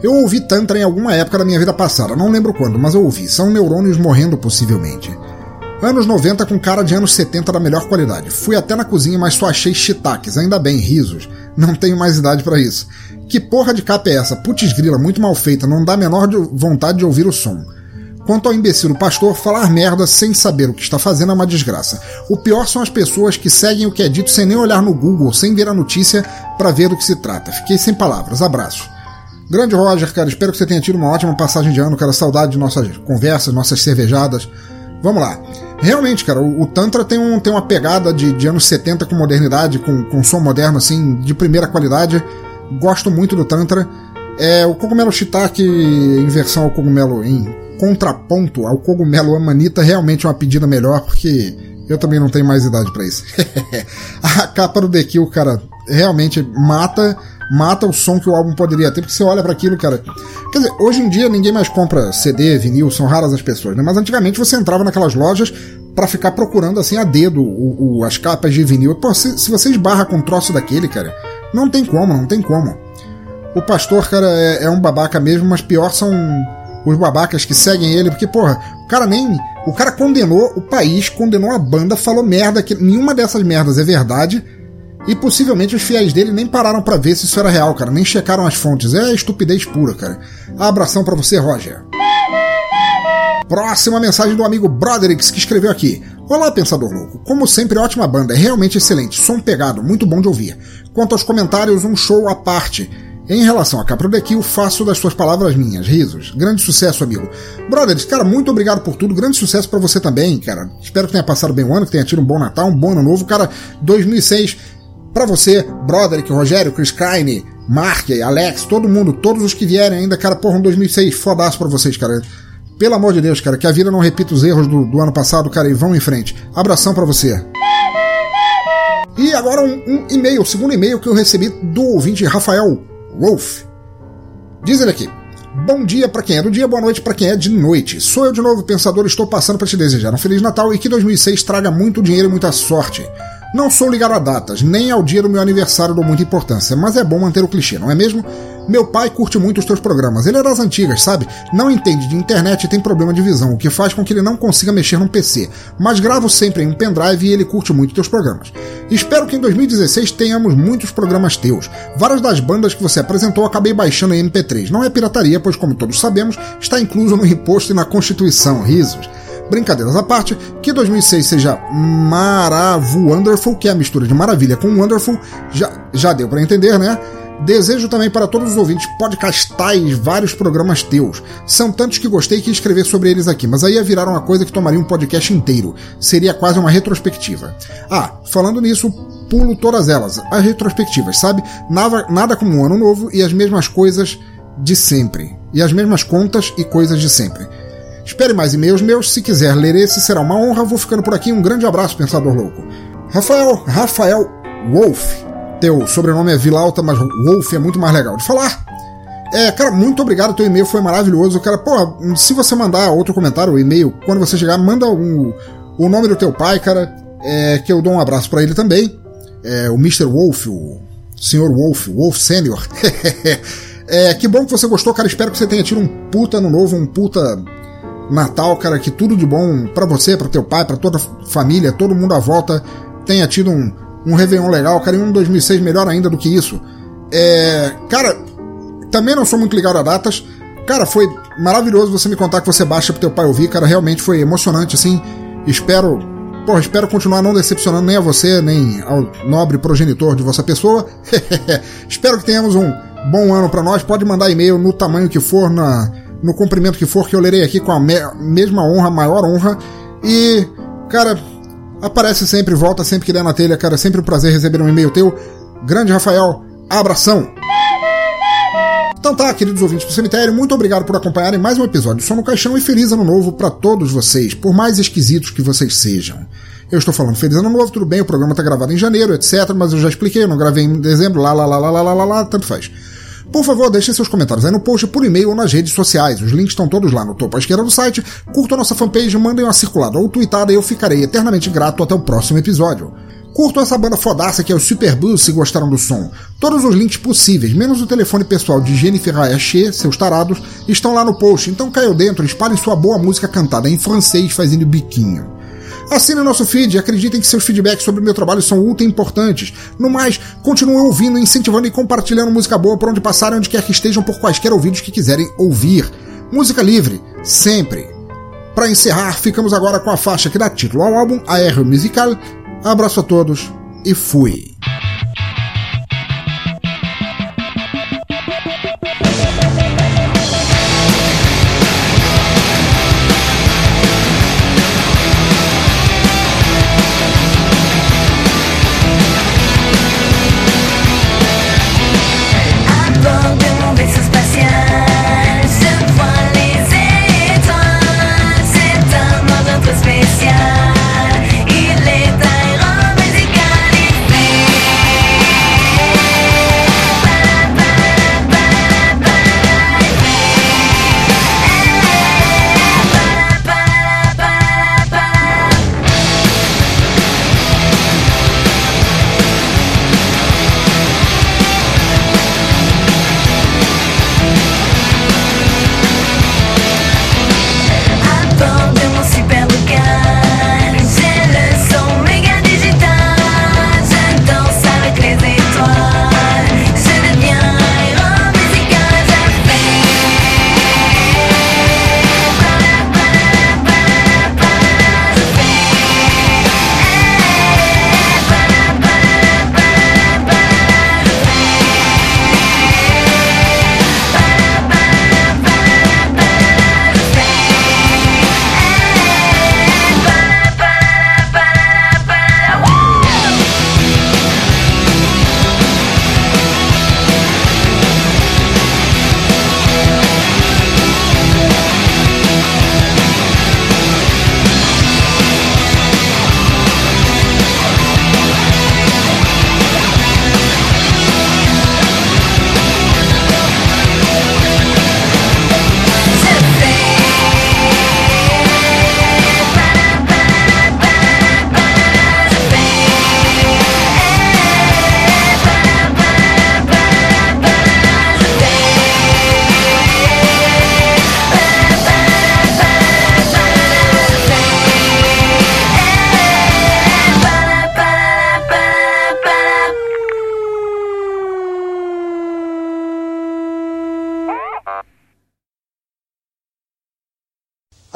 D: Eu ouvi Tantra em alguma época da minha vida passada, não lembro quando, mas eu ouvi. São neurônios morrendo possivelmente. Anos 90 com cara de anos 70 da melhor qualidade. Fui até na cozinha, mas só achei shiitakes, ainda bem, risos. Não tenho mais idade para isso. Que porra de capa é essa? Putz grila, muito mal feita, não dá a menor vontade de ouvir o som. Quanto ao imbecil pastor, falar merda sem saber o que está fazendo é uma desgraça. O pior são as pessoas que seguem o que é dito sem nem olhar no Google, sem ver a notícia para ver do que se trata. Fiquei sem palavras. Abraço. Grande Roger, cara, espero que você tenha tido uma ótima passagem de ano, cara. Saudade de nossas conversas, nossas cervejadas. Vamos lá. Realmente, cara, o, o Tantra tem, um, tem uma pegada de, de anos 70 com modernidade, com, com som moderno, assim, de primeira qualidade. Gosto muito do Tantra. É, o cogumelo shiitake em versão ao cogumelo em contraponto ao cogumelo amanita realmente é uma pedida melhor, porque eu também não tenho mais idade para isso. (laughs) a capa do The Kill, cara, realmente mata mata o som que o álbum poderia ter, porque você olha para aquilo, cara. Quer dizer, hoje em dia ninguém mais compra CD, vinil, são raras as pessoas, né? Mas antigamente você entrava naquelas lojas para ficar procurando assim a dedo o, o, as capas de vinil. Pô, se, se você esbarra com um troço daquele, cara, não tem como, não tem como. O pastor, cara, é, é um babaca mesmo, mas pior são os babacas que seguem ele, porque, porra, o cara nem. O cara condenou o país, condenou a banda, falou merda, que nenhuma dessas merdas é verdade e possivelmente os fiéis dele nem pararam para ver se isso era real, cara. Nem checaram as fontes. É estupidez pura, cara. Abração para você, Roger. Próxima mensagem do amigo Broderix que escreveu aqui. Olá, Pensador Louco. Como sempre, ótima banda, é realmente excelente, som pegado, muito bom de ouvir. Quanto aos comentários, um show à parte. Em relação a Capro The Kill, faço das suas palavras minhas. Risos. Grande sucesso, amigo. Brothers, cara, muito obrigado por tudo. Grande sucesso para você também, cara. Espero que tenha passado bem o ano, que tenha tido um bom Natal, um bom ano novo. Cara, 2006 para você, Broderick, Rogério, Chris Kine, Mark, Alex, todo mundo, todos os que vierem ainda, cara, porra, um 2006 fodaço pra vocês, cara. Pelo amor de Deus, cara, que a vida não repita os erros do, do ano passado, cara, e vão em frente. Abração para você. E agora um, um e-mail, o segundo e-mail que eu recebi do ouvinte Rafael Wolf. Diz ele aqui. Bom dia para quem é do dia, boa noite para quem é de noite. Sou eu de novo, pensador, estou passando para te desejar um Feliz Natal e que 2006 traga muito dinheiro e muita sorte. Não sou ligado a datas, nem ao dia do meu aniversário dou muita importância, mas é bom manter o clichê, não é mesmo? Meu pai curte muito os teus programas, ele é das antigas, sabe? Não entende de internet e tem problema de visão, o que faz com que ele não consiga mexer num PC, mas gravo sempre em um pendrive e ele curte muito teus programas. Espero que em 2016 tenhamos muitos programas teus. Várias das bandas que você apresentou acabei baixando em MP3. Não é pirataria, pois como todos sabemos, está incluso no imposto e na Constituição. Risos. Brincadeiras à parte, que 2006 seja Maravu Wonderful, que é a mistura de maravilha com wonderful, já, já deu para entender, né? Desejo também para todos os ouvintes podcastais vários programas teus. São tantos que gostei que escrever sobre eles aqui, mas aí ia virar uma coisa que tomaria um podcast inteiro. Seria quase uma retrospectiva. Ah, falando nisso, pulo todas elas, as retrospectivas, sabe? Nada, nada como um ano novo e as mesmas coisas de sempre. E as mesmas contas e coisas de sempre. Espere mais e-mails meus, se quiser ler esse será uma honra. Vou ficando por aqui. Um grande abraço, pensador louco. Rafael, Rafael Wolf. Teu sobrenome é Vilauta, mas Wolf é muito mais legal de falar. É, cara, muito obrigado. Teu e-mail foi maravilhoso. Cara, pô, se você mandar outro comentário, o e-mail, quando você chegar, manda um, o nome do teu pai, cara, é, que eu dou um abraço para ele também. É, o Mr. Wolf, o Sr. Wolf, Wolf Senior. (laughs) é, que bom que você gostou, cara. Espero que você tenha tido um puta ano novo, um puta Natal, cara, que tudo de bom para você, para teu pai, para toda a família, todo mundo à volta tenha tido um, um Réveillon legal, cara, e um 2006 melhor ainda do que isso. É, cara, também não sou muito ligado a datas. Cara, foi maravilhoso você me contar que você baixa pro teu pai ouvir, cara, realmente foi emocionante, assim. Espero, porra, espero continuar não decepcionando nem a você, nem ao nobre progenitor de vossa pessoa. (laughs) espero que tenhamos um bom ano para nós. Pode mandar e-mail no tamanho que for, na no comprimento que for, que eu lerei aqui com a me mesma honra, maior honra. E, cara, aparece sempre, volta sempre que der na telha, cara. Sempre um prazer receber um e-mail teu. Grande Rafael, abração! Então tá, queridos ouvintes do cemitério, muito obrigado por acompanharem mais um episódio do no Caixão e feliz ano novo para todos vocês, por mais esquisitos que vocês sejam. Eu estou falando feliz ano novo, tudo bem, o programa tá gravado em janeiro, etc, mas eu já expliquei, eu não gravei em dezembro, lá, lá, lá, lá, lá, lá, lá, tanto faz. Por favor, deixem seus comentários aí no post, por e-mail ou nas redes sociais. Os links estão todos lá no topo à esquerda do site. Curtam nossa fanpage, mandem uma circulada ou tweetada e eu ficarei eternamente grato até o próximo episódio.
P: Curto essa banda fodaça que é o Super Blues se gostaram do som. Todos os links possíveis, menos o telefone pessoal de Jennifer Ayaché, seus tarados, estão lá no post, então caiu dentro, espalhem sua boa música cantada em francês fazendo biquinho. Assine nosso feed e acreditem que seus feedbacks sobre o meu trabalho são ultra importantes. No mais, continuem ouvindo, incentivando e compartilhando música boa por onde passarem, onde quer que estejam, por quaisquer ouvidos que quiserem ouvir. Música livre, sempre. Para encerrar, ficamos agora com a faixa que dá título ao álbum, Aéreo Musical, Abraço a todos e fui.